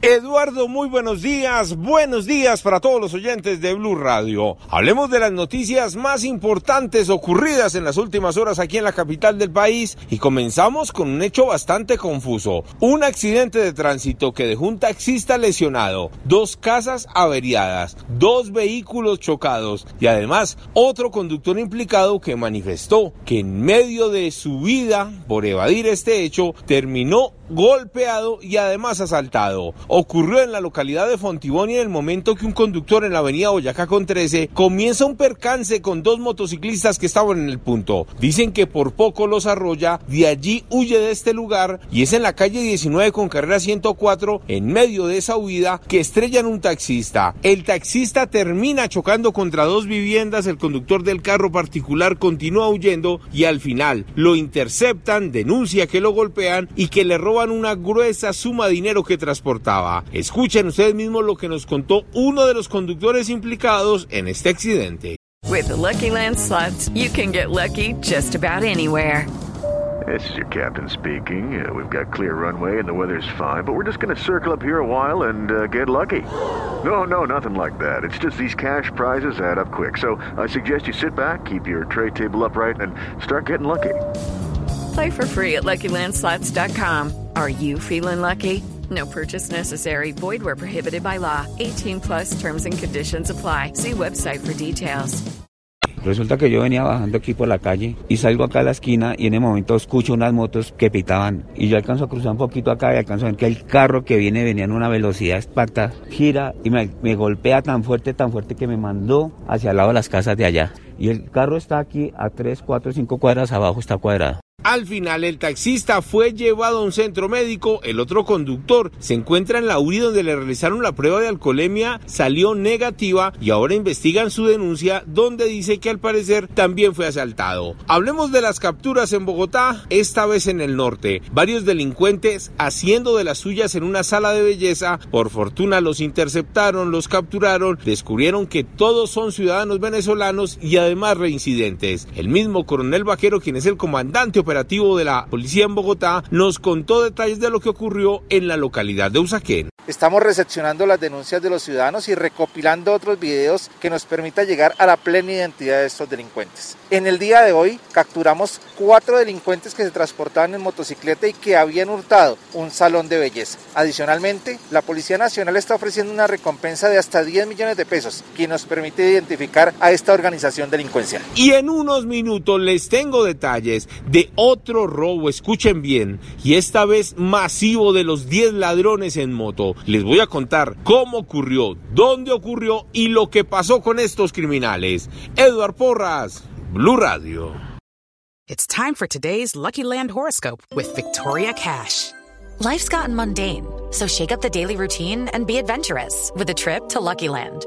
Eduardo, muy buenos días. Buenos días para todos los oyentes de Blue Radio. Hablemos de las noticias más importantes ocurridas en las últimas horas aquí en la capital del país y comenzamos con un hecho bastante confuso. Un accidente de tránsito que dejó un taxista lesionado, dos casas averiadas, dos vehículos chocados y además otro conductor implicado que manifestó que en medio de su vida por evadir este hecho terminó golpeado y además asaltado. Ocurrió en la localidad de Fontibón y en el momento que un conductor en la avenida Boyacá con 13 comienza un percance con dos motociclistas que estaban en el punto. Dicen que por poco los arrolla, de allí huye de este lugar y es en la calle 19 con carrera 104 en medio de esa huida que estrellan un taxista. El taxista termina chocando contra dos viviendas, el conductor del carro particular continúa huyendo y al final lo interceptan, denuncia que lo golpean y que le roban una gruesa suma de dinero que transportaba. Escuchen ustedes mismos lo que nos contó uno de los conductores implicados en este accidente. With the Lucky Land slots, you can get lucky just about anywhere. This is your captain speaking. Uh, we've got clear runway and the weather's fine, but we're just going to circle up here a while and uh, get lucky. No, no, nothing like that. It's just these cash prizes add up quick. So I suggest you sit back, keep your tray table upright, and start getting lucky. Play for free at LuckyLandSlots.com. Are you feeling lucky? No purchase necessary. Void where prohibited by law. 18 plus terms and conditions apply. See website for details. Resulta que yo venía bajando aquí por la calle y salgo acá a la esquina y en el momento escucho unas motos que pitaban y yo alcanzo a cruzar un poquito acá y alcanzo a ver que el carro que viene venía en una velocidad esparta, gira y me, me golpea tan fuerte, tan fuerte que me mandó hacia el lado de las casas de allá. Y el carro está aquí a 3, 4, 5 cuadras abajo, está cuadrado. Al final el taxista fue llevado a un centro médico, el otro conductor se encuentra en la URI donde le realizaron la prueba de alcoholemia, salió negativa y ahora investigan su denuncia donde dice que al parecer también fue asaltado. Hablemos de las capturas en Bogotá, esta vez en el norte. Varios delincuentes haciendo de las suyas en una sala de belleza, por fortuna los interceptaron, los capturaron, descubrieron que todos son ciudadanos venezolanos y además reincidentes. El mismo coronel Vaquero, quien es el comandante operativo de la policía en Bogotá, nos contó detalles de lo que ocurrió en la localidad de Usaquén. Estamos recepcionando las denuncias de los ciudadanos y recopilando otros videos que nos permita llegar a la plena identidad de estos delincuentes. En el día de hoy capturamos cuatro delincuentes que se transportaban en motocicleta y que habían hurtado un salón de belleza. Adicionalmente, la Policía Nacional está ofreciendo una recompensa de hasta 10 millones de pesos, que nos permite identificar a esta organización delincuencial. Y en unos minutos les tengo detalles de otro robo, escuchen bien, y esta vez masivo de los 10 ladrones en moto. Les voy a contar cómo ocurrió, dónde ocurrió y lo que pasó con estos criminales. Eduard Porras, Blue Radio. It's time for today's Lucky Land horoscope with Victoria Cash. Life's gotten mundane, so shake up the daily routine and be adventurous with a trip to Lucky Land.